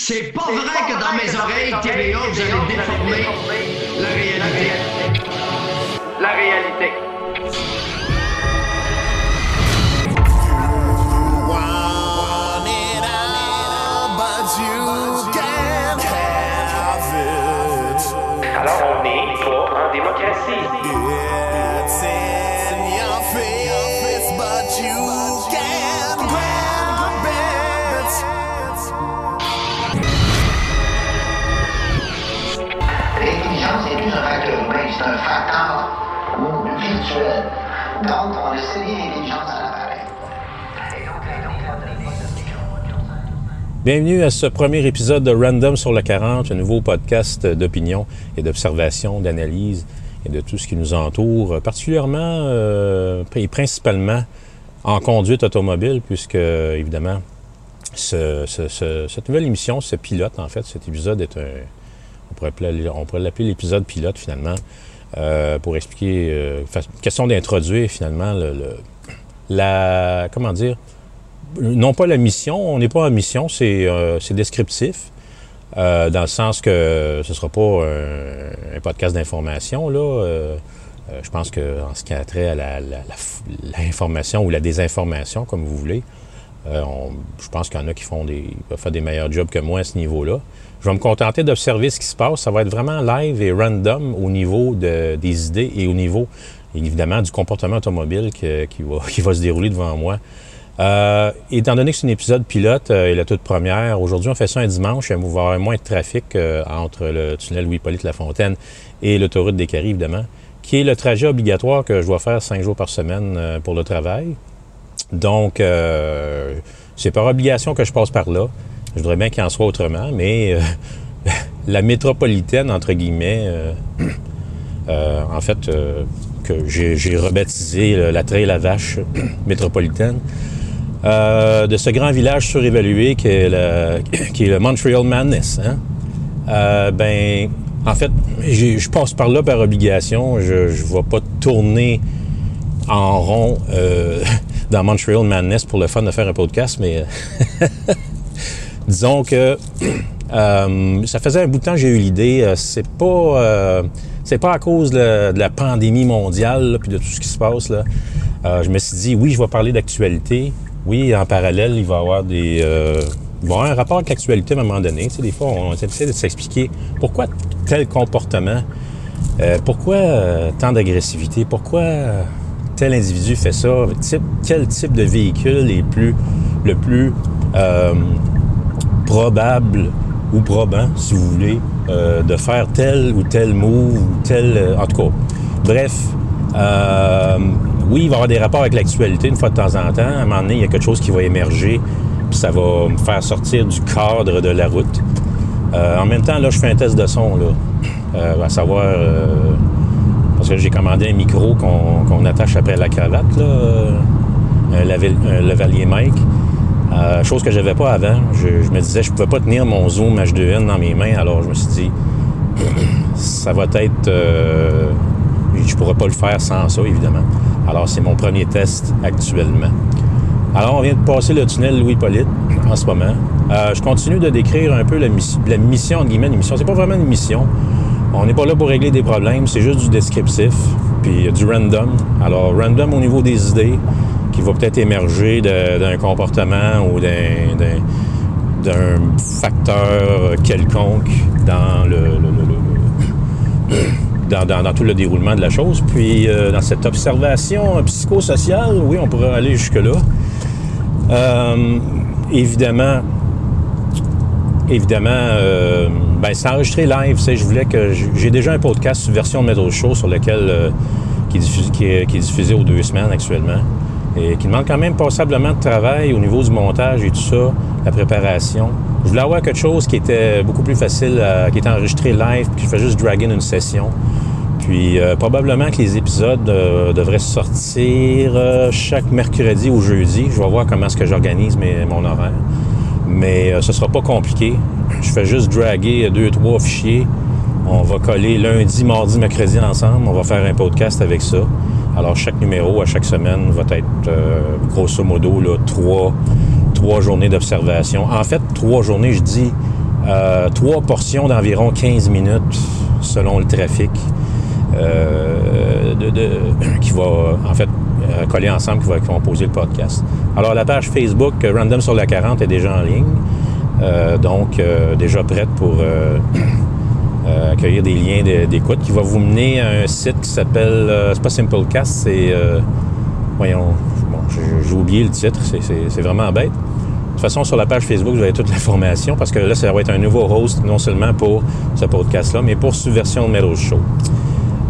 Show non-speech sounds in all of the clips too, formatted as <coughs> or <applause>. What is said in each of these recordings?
C'est pas vrai que dans mes oreilles, TVA, vous allez déformer la réalité. La réalité. Un virtuel. Donc, on Bienvenue à ce premier épisode de Random sur le 40, un nouveau podcast d'opinion et d'observation, d'analyse et de tout ce qui nous entoure, particulièrement euh, et principalement en conduite automobile, puisque évidemment, ce- ce- ce- cette nouvelle émission, ce pilote, en fait, cet épisode est un. On pourrait l'appeler l'épisode pilote finalement, euh, pour expliquer. euh, question d'introduire finalement le- la. Comment dire non pas la mission, on n'est pas en mission, c'est euh, descriptif, dans le sens que ce ne sera pas un, un podcast d'information. là. Je pense qu'en ce qui a trait à l'information ou la désinformation, comme vous voulez, euh, je pense qu'il y en a qui font des, faire des meilleurs jobs que moi à ce niveau-là. Je vais me contenter d'observer ce qui se passe. Ça va être vraiment live et random au niveau de- des idées et au niveau, évidemment, du comportement automobile <laughs> qui, va, se dérouler devant moi. Euh, étant donné que c'est un épisode pilote euh, et la toute première, aujourd'hui on fait ça un dimanche, il va y avoir moins de trafic entre le tunnel Louis-Polyte Lafontaine et l'autoroute des Caries, évidemment, qui est le trajet obligatoire que je dois faire cinq jours par semaine pour le travail. Donc, euh, c'est par obligation que je passe par là. Je voudrais bien qu'il en soit autrement, mais euh, <laughs> la métropolitaine, entre guillemets, euh, <clears throat> euh, en fait, euh, que j'ai rebaptisé la Trail à Vache <clears throat> métropolitaine, euh, de ce grand village surévalué qui est le, <clears throat> qui est le Montreal Madness. hein. Ben, en fait, je passe par là par obligation. Je ne vais pas tourner en rond euh, <laughs> dans Montreal Madness pour le fun de faire un podcast, mais euh, <laughs> disons que <clears throat> euh, ça faisait un bout de temps que j'ai eu l'idée. Euh, c'est pas c'est pas à cause de la, pandémie mondiale puis de tout ce qui se passe là. Je me suis dit oui, je vais parler d'actualité. Oui, en parallèle, il va y avoir des il un rapport avec l'actualité à un moment donné. Tu sais, des fois, on essaie de s'expliquer pourquoi tel comportement, pourquoi tant d'agressivité, pourquoi tel individu fait ça, quel type de véhicule est plus, le plus euh, probable ou probant, si vous voulez, euh, de faire tel ou tel move, ou tel... euh, en tout cas, bref, euh, oui, il va y avoir des rapports avec l'actualité une fois de temps en temps. À un moment donné, il y a quelque chose qui va émerger, puis ça va me faire sortir du cadre de la route. En même temps, là, je fais un test de son, là, à savoir... parce que j'ai commandé un micro qu'on attache après la cravate, là, euh, un, lavel- un. Euh, chose que j'avais pas avant. Je, je me disais, je pouvais pas tenir mon Zoom H2N dans mes mains, alors je me suis dit, <clears throat> ça va être. euh, je pourrais pas le faire sans ça, évidemment. Alors, c'est mon premier test actuellement. Alors, on vient de passer le tunnel Louis-Polyte en ce moment. Euh, je continue de décrire un peu la, mission- la mission, entre guillemets, une mission. C'est pas vraiment une mission. On n'est pas là pour régler des problèmes, c'est juste du descriptif, puis du random. Alors, random au niveau des idées, qui va peut-être émerger d'un comportement ou d'un- facteur quelconque dans le, <coughs> dans tout le déroulement de la chose. Puis euh, dans cette observation psychosociale, oui, on pourrait aller jusque-là. Euh, évidemment, évidemment, euh, ben, c'est enregistré live. Je voulais que j'ai déjà un podcast sur version de Métro Show sur lequel euh, qui, est diffusé, qui, est, diffusé aux deux semaines actuellement et qui demande quand même passablement de travail au niveau du montage et tout ça, la préparation. Je voulais avoir quelque chose qui était beaucoup plus facile, qui était enregistré live, puis je fais juste drag in une session. Puis euh, probablement que les épisodes euh, devraient sortir chaque mercredi ou jeudi. Je vais voir comment est-ce que j'organise mon horaire. Mais ce sera pas compliqué. Je fais juste draguer deux, trois fichiers. On va coller lundi, mardi, mercredi ensemble. On va faire un podcast avec ça. Alors, chaque numéro à chaque semaine va être, euh, grosso modo, trois, trois journées d'observation. En fait, trois journées, je dis euh, trois portions d'environ 15 minutes selon le trafic euh, <clears throat> qui va en fait coller ensemble, qui va composer le podcast. Alors la page Facebook Random sur la 40 est déjà en ligne, donc euh, déjà prête pour euh, <clears throat> euh, accueillir des liens d'écoute qui va vous mener à un site qui s'appelle, euh, c'est pas Simplecast, c'est, euh, voyons, bon, j'ai oublié le titre, c'est- vraiment bête. De toute façon, sur la page Facebook, vous avez toute l'information parce que là, ça va être un nouveau host, non seulement pour ce podcast-là, mais pour Subversion de Metal Show.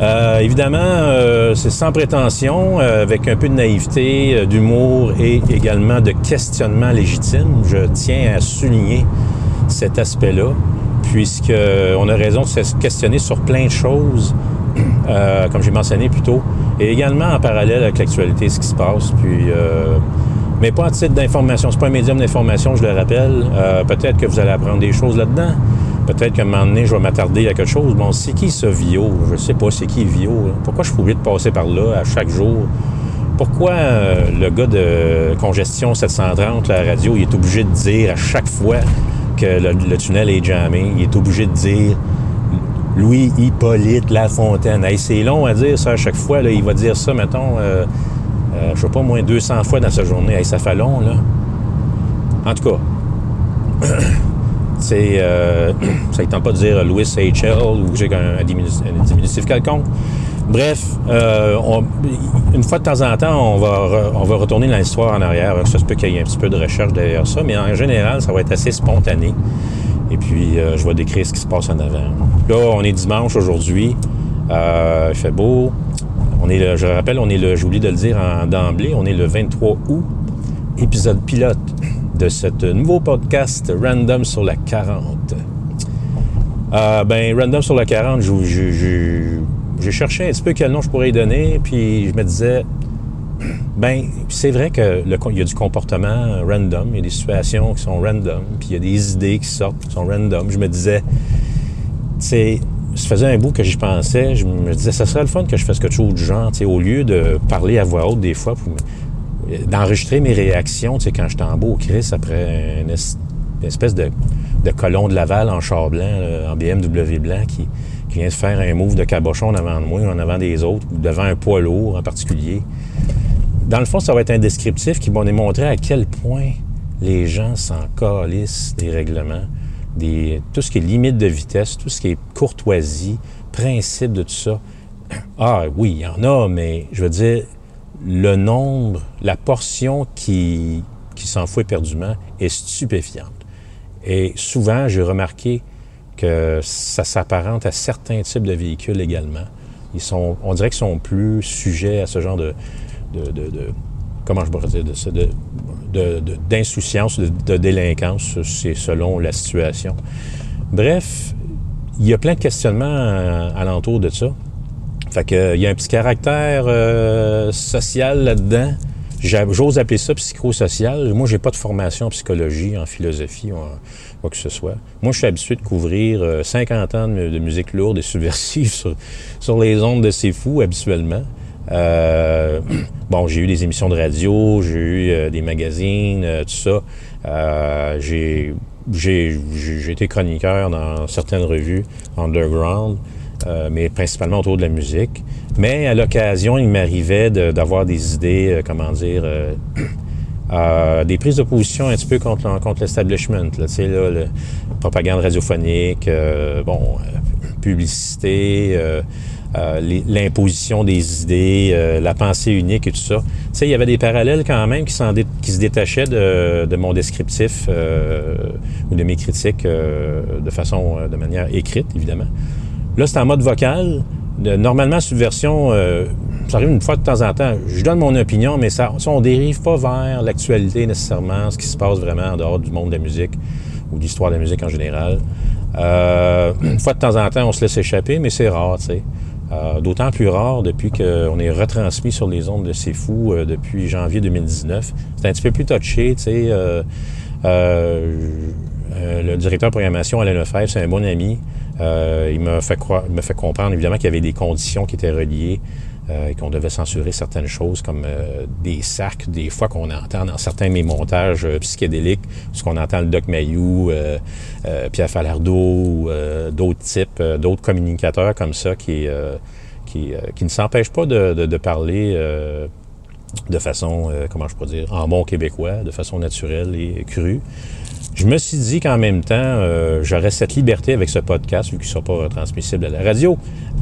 Euh, évidemment, euh, c'est sans prétention, euh, avec un peu de naïveté, d'humour et également de questionnement légitime. Je tiens à souligner cet aspect-là, puisqu'on a raison de se questionner sur plein de choses, comme j'ai mentionné plus tôt, et également en parallèle avec l'actualité, ce qui se passe. Puis, mais pas en titre d'information. C'est pas un médium d'information, je le rappelle. Peut-être que vous allez apprendre des choses là-dedans. Peut-être qu'à un moment donné, je vais m'attarder à quelque chose. Bon, c'est qui ce Vio? Je sais pas, c'est qui Vio? Pourquoi je suis obligé de passer par là à chaque jour? Pourquoi euh, le gars de Congestion 730, la radio, il est obligé de dire à chaque fois que le, tunnel est jammé, il est obligé de dire Louis Hippolyte Lafontaine. Hey, c'est long à dire ça à chaque fois. Il va dire ça, mettons, euh, euh, je sais pas, moins 200 fois dans sa journée. Hey, ça fait long, là. En tout cas, <clears throat> c'est, euh, <clears throat> ça ne tente pas de dire Louis H.L. ou j'ai un, un diminu- un diminutif quelconque. Bref, euh, une fois de temps en temps, on va, retourner dans l'histoire en arrière. Ça se peut qu'il y ait un petit peu de recherche derrière ça, mais en général, ça va être assez spontané. Et puis, euh, je vais décrire ce qui se passe en avant. Là, on est dimanche aujourd'hui. Il fait beau. On est le- je rappelle, on est le, j'oublie de le dire d'emblée, on est le 23 août, épisode pilote de ce nouveau podcast Random sur la 40. Euh, ben, Random sur la 40, j'ai- cherché un petit peu quel nom je pourrais y donner, puis je me disais, <clears throat> ben, c'est vrai que le, il y a du comportement random, il y a des situations qui sont random, puis il y a des idées qui sortent qui sont random. Je me disais, sais, ça faisait un bout que j'y pensais, je me disais, ça serait le fun que je fasse quelque chose du genre, au lieu de parler à voix haute des fois, pour d'enregistrer mes réactions, tu sais, quand j'étais en beau au Chris après une, es- une espèce de, colon de Laval en char blanc, en BMW blanc, qui, vient de faire un move de cabochon en avant de moi, en avant des autres, ou devant un poids lourd en particulier. Dans le fond, ça va être un descriptif qui va nous montrer à quel point les gens s'en calissent des règlements, des, tout ce qui est limite de vitesse, tout ce qui est courtoisie, principe de tout ça. Ah oui, il y en a, mais je veux dire, le nombre, la portion qui, qui s'en fout éperdument est stupéfiante. Et souvent, j'ai remarqué que ça s'apparente à certains types de véhicules également. Ils sont, on dirait qu'ils sont plus sujets à ce genre de, de, de- comment je pourrais dire, d'insouciance, de, de délinquance, c'est selon la situation. Bref, il y a plein de questionnements euh, alentour de ça. Fait que, euh, il y a un petit caractère euh, social là-dedans. J'ose appeler ça psychosocial. Moi, j'ai pas de formation en psychologie, en philosophie, en quoi que ce soit. Moi, je suis habitué de couvrir euh, 50 ans de, mu- de musique lourde et <laughs> subversive sur, sur les ondes de ces fous, habituellement. Euh, bon, j'ai eu des émissions de radio, j'ai eu euh, des magazines, euh, tout ça. Euh, j'ai été chroniqueur dans certaines revues underground, euh, mais principalement autour de la musique. Mais à l'occasion, il m'arrivait d'avoir des idées, euh, comment dire, euh, <clears throat> euh, des prises de position un petit peu contre, contre l'establishment. Tu sais, là, le, propagande radiophonique, euh, bon, publicité, l'imposition des idées, la pensée unique et tout ça. Tu sais, il y avait des parallèles quand même qui, dé- se détachaient de, de mon descriptif ou de mes critiques de façon, de manière écrite, évidemment. Là, c'est en mode vocal. Normalement, Subversion, euh, ça arrive une fois de temps en temps. Je donne mon opinion, mais ça, ça on dérive pas vers l'actualité nécessairement, ce qui se passe vraiment en dehors du monde de la musique ou de l'histoire de la musique en général. Euh, une fois de temps en temps, on se laisse échapper, mais c'est rare, tu sais. Euh, D'autant plus rare depuis qu'on est retransmis sur les ondes de C'est Fou euh, depuis janvier 2019. C'est un petit peu plus touché, tu sais. euh, euh, le directeur de programmation, Alain Lefebvre, c'est un bon ami. Euh, il m'a fait, comprendre, évidemment, qu'il y avait des conditions qui étaient reliées euh, et qu'on devait censurer certaines choses comme euh, des sacs, des fois qu'on entend dans certains de mes montages psychédéliques, ce qu'on entend le Doc Mayou, Pierre Falardeau, d'autres types, d'autres communicateurs comme ça qui, ne s'empêchent pas de, de- parler de façon, comment je pourrais dire, en bon québécois, de façon naturelle et crue. Je me suis dit qu'en même temps, euh, j'aurais cette liberté avec ce podcast, vu qu'il ne sera pas retransmissible à la radio.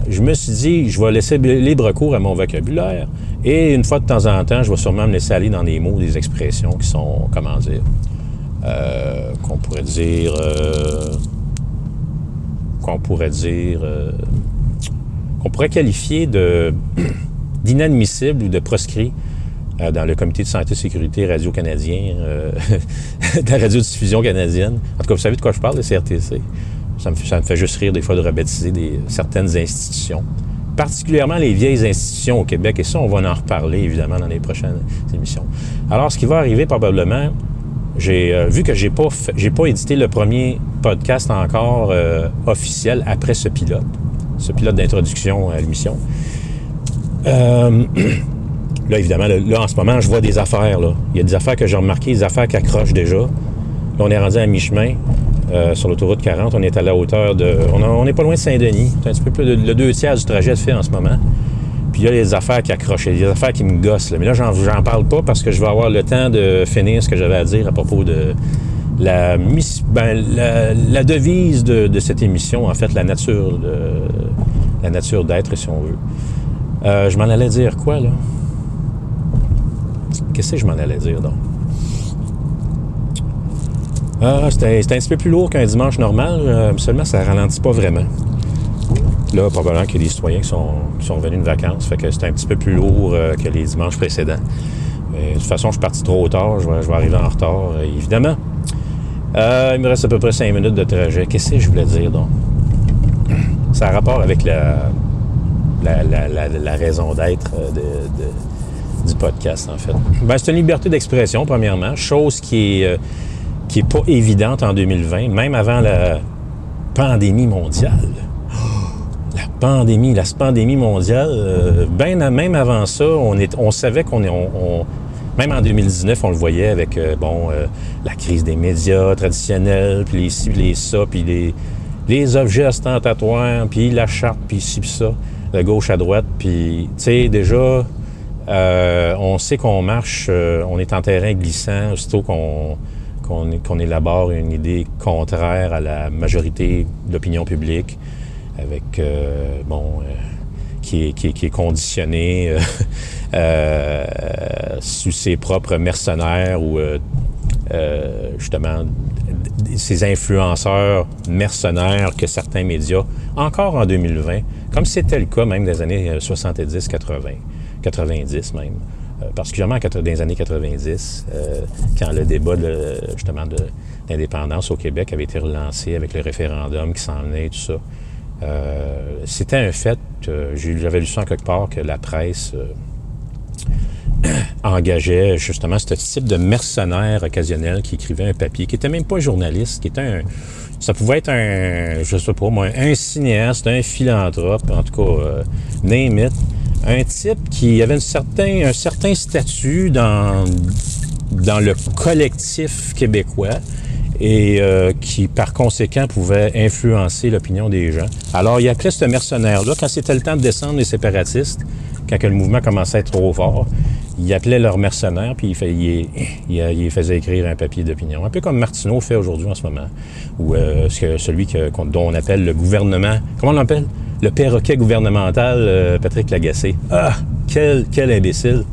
Je me suis dit, je vais laisser libre cours à mon vocabulaire. Et une fois de temps en temps, je vais sûrement me laisser aller dans des mots, des expressions qui sont, comment dire, euh, qu'on pourrait dire, euh, qu'on pourrait dire, qu'on pourrait qualifier de <clears throat> d'inadmissible ou de proscrit euh, dans le comité de santé et sécurité radio-canadien, euh, <laughs> de la radiodiffusion canadienne. En tout cas, vous savez de quoi je parle, le CRTC. Ça me, fait- juste rire des fois de rebaptiser certaines institutions, particulièrement les vieilles institutions au Québec, et ça, on va en reparler évidemment dans les prochaines émissions. Alors, ce qui va arriver probablement, j'ai euh, vu que j'ai pas pas édité le premier podcast encore officiel après ce pilote, ce pilote d'introduction à l'émission. <clears throat> Là, évidemment, là, en ce moment, je vois des affaires. Là. Il y a des affaires que j'ai remarquées, des affaires qui accrochent déjà. Là, on est rendu à mi-chemin euh, sur l'autoroute 40. On est à la hauteur de. On, a- on est pas loin de Saint-Denis. C'est un petit peu plus. Le, le deux tiers du trajet est fait en ce moment. Puis il y a des affaires qui accrochent. Il des affaires qui me gossent. Mais là, j'en, parle pas parce que je vais avoir le temps de finir ce que j'avais à dire à propos de la, ben, la, devise de, de cette émission, en fait, la nature, de, la nature d'être, si on veut. Euh, je m'en allais dire quoi, là? Qu'est-ce que je m'en allais dire, donc? Ah, c'était c'était un petit peu plus lourd qu'un dimanche normal, euh, seulement ça ralentit pas vraiment. Là, probablement qu'il y a des citoyens qui sont, qui sont de vacances, fait que c'était un petit peu plus lourd euh, que les dimanches précédents. De toute façon, je suis parti trop tard, je vais, arriver en retard, euh, évidemment. Il me reste à peu près cinq minutes de trajet. Qu'est-ce que je voulais dire, donc? Ça a rapport avec la, la, la- la- raison d'être de, du podcast, en fait. Ben, c'est une liberté d'expression, premièrement, chose qui est, euh, qui est pas évidente en 2020, même avant la pandémie mondiale. <gasps> La pandémie, la pandémie mondiale, euh, ben, même avant ça, on, est, on savait qu'on est... on- même en 2019, on le voyait avec euh, bon, la crise des médias traditionnels, puis les ci, les ça, puis les, les objets ostentatoires, puis la charte, puis ci, puis ça, de gauche à droite. Puis, tu sais, déjà, euh, on sait qu'on marche, euh, on est en terrain glissant, aussitôt qu'on élabore une idée contraire à la majorité de l'opinion publique, avec, euh, bon, qui, est, qui, conditionné <laughs> sous ses propres mercenaires ou justement ces influenceurs mercenaires que certains médias, encore en 2020, comme c'était le cas même des années euh, 70, 80, 90 même, euh, particulièrement dans les années 90, euh, quand le débat de, justement de d'indépendance au Québec avait été relancé avec le référendum qui s'en venait et tout ça. Euh, c'était un fait, j'avais lu ça en quelque part, que la presse <clears throat> engageait justement ce type de mercenaire occasionnel qui écrivait un papier, qui était même pas journaliste, qui était un... Ça pouvait être un, je sais pas moi, un cinéaste, un philanthrope, en tout cas, name it. Un type qui avait un certain, un certain statut dans, dans le collectif québécois et euh, qui, par conséquent, pouvait influencer l'opinion des gens. Alors, il appelait ce mercenaire-là, quand c'était le temps de descendre les séparatistes, quand le mouvement commençait à être trop fort, il appelait leurs mercenaires, puis il, faisait écrire un papier d'opinion. Un peu comme Martineau fait aujourd'hui en ce moment, ou euh, celui que, dont on appelle le gouvernement, comment on l'appelle? Le perroquet gouvernemental, euh, Patrick Lagacé. Ah, quel, imbécile!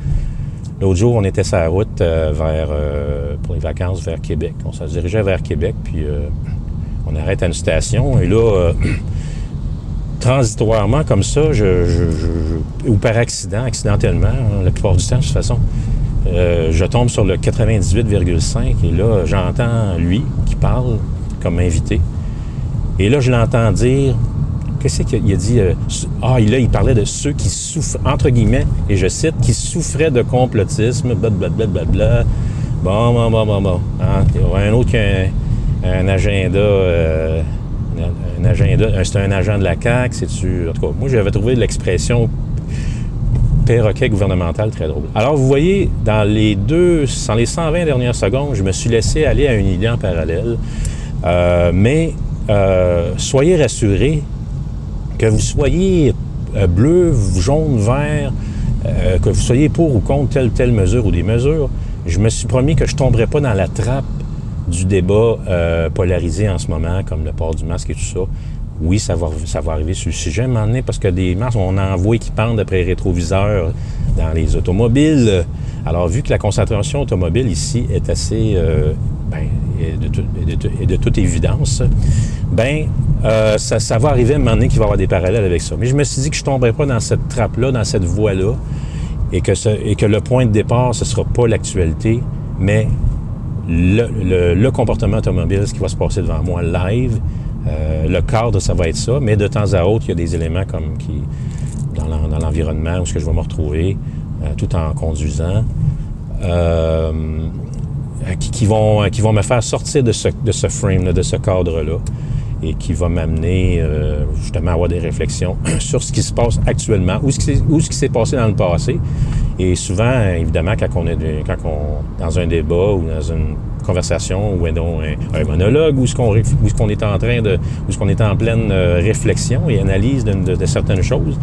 L'autre jour, on était sur la route euh, vers, euh, pour les vacances vers Québec. On se dirigeait vers Québec, puis on arrête à une station. Et là, <clears throat> transitoirement, comme ça, ou par accident, accidentellement, hein, la plupart du temps, de toute façon, je tombe sur le 98,5 et là, j'entends lui qui parle comme invité. Et là, je l'entends dire Qu'est-ce qu'il a dit? euh, ah, là, il parlait de ceux qui souffrent, entre guillemets, et je cite, qui souffraient de complotisme, blablabla. Bla, bla, bla. Bon, bon, bon, bon, bon. Hein, un autre qui a un, un agenda, euh, un, agenda, c'est un agent de la CAQ, c'est-tu? En tout cas, moi, j'avais trouvé l'expression perroquet gouvernemental très drôle. Alors, vous voyez, dans les deux, dans les 120 dernières secondes, je me suis laissé aller à une idée en parallèle. Euh, mais euh, soyez rassurés que vous soyez euh, bleu, jaune, vert, euh, que vous soyez pour ou contre telle telle mesure ou des mesures, je me suis promis que je ne tomberais pas dans la trappe du débat euh, polarisé en ce moment, comme le port du masque et tout ça. Oui, ça va, arriver sur le sujet donné, parce que des masques, on en voit qui pendent après les rétroviseurs dans les automobiles. Alors, vu que la concentration automobile ici est assez, ben, est de, toute évidence, ben, euh, ça, va arriver à un moment donné qu'il va y avoir des parallèles avec ça. Mais je me suis dit que je ne tomberais pas dans cette trappe-là, dans cette voie-là, et que, ce- et que le point de départ, ce ne sera pas l'actualité, mais le, le- comportement automobile, ce qui va se passer devant moi live. Euh, le cadre, ça va être ça, mais de temps à autre, il y a des éléments comme qui dans l'environnement où ce que je vais me retrouver euh, tout en conduisant. Euh, qui, qui vont, qui vont me faire sortir de ce, de ce frame, de ce cadre-là, et qui va m'amener euh, justement à avoir des réflexions <clears throat> sur ce qui se passe actuellement ou ce qui, ou ce qui s'est passé dans le passé. Et souvent, évidemment, quand on est quand on, dans un débat ou dans une conversation ou donc un, un monologue, où ce qu'on ce qu'on est en train de, où ce qu'on est en pleine euh, réflexion et analyse de, de- certaines choses,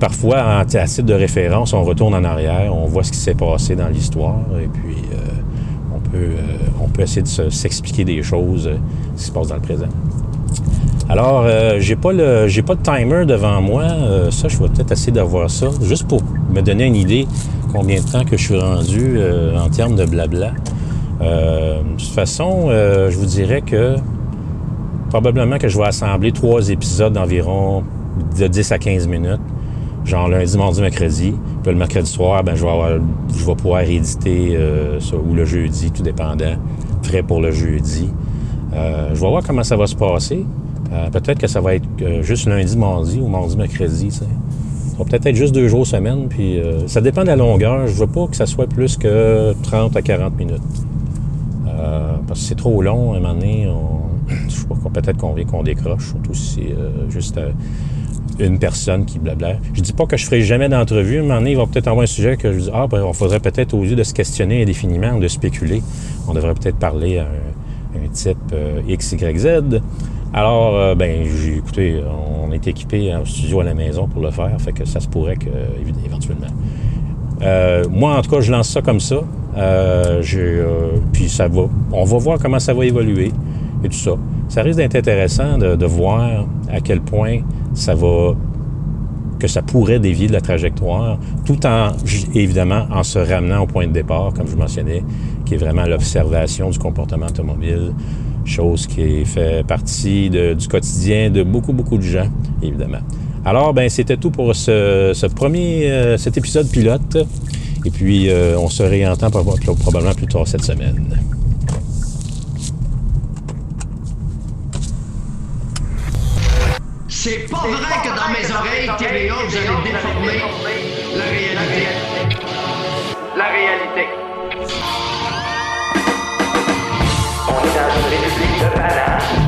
parfois, à titre de référence, on retourne en arrière, on voit ce qui s'est passé dans l'histoire, et puis euh, euh, on peut essayer de se- s'expliquer des choses, euh, ce qui se passe dans le présent. Alors, euh, j'ai pas pas de timer devant moi. Euh, ça, je vais peut-être essayer d'avoir ça, juste pour me donner une idée combien de temps que je suis rendu en termes de blabla. De toute façon, je vous dirais que probablement que je vais assembler trois épisodes d'environ de 10 à 15 minutes. Genre lundi, mardi, mercredi. Puis le mercredi soir, ben, je, vais pouvoir éditer euh, ça, ou le jeudi, tout dépendant. Prêt pour le jeudi. Euh, je vais voir comment ça va se passer. Euh, peut-être que ça va être juste lundi, mardi ou mardi, mercredi. Ça va peut-être être juste deux jours semaine. Puis ça dépend de la longueur. Je veux pas que ça soit plus que 30 à 40 minutes. Parce que c'est trop long, à un moment donné, on... <clears throat> je sais pas, peut-être qu'on vient qu'on décroche, surtout si c'est juste une personne qui blabla. Je dis pas que je ferai jamais d'entrevue, à un moment il va peut-être avoir un sujet que je dis, ah, ben, on faudrait peut-être, au lieu de se questionner indéfiniment de spéculer, on devrait peut-être parler à un, type euh, X, Y, Z. Alors, euh, ben, j'ai écoutez, on est équipé en studio à la maison pour le faire, fait que ça se pourrait que, éventuellement. Euh, moi, en tout cas, je lance ça comme ça. Puis ça va. On va voir comment ça va évoluer et tout ça. Ça risque d'être intéressant de, voir à quel point ça va que ça pourrait dévier de la trajectoire, tout en, évidemment, en se ramenant au point de départ, comme je mentionnais, qui est vraiment l'observation du comportement automobile, chose qui fait partie du quotidien de beaucoup, beaucoup de gens, évidemment. Alors, ben, c'était tout pour ce, premier, euh, cet épisode pilote. Et puis, euh, on se réentend proba- probablement plus tard cette semaine. C'est pas vrai que dans mes oreilles, TVA, vous allez déformer la réalité. La réalité. On est dans une république de bananes.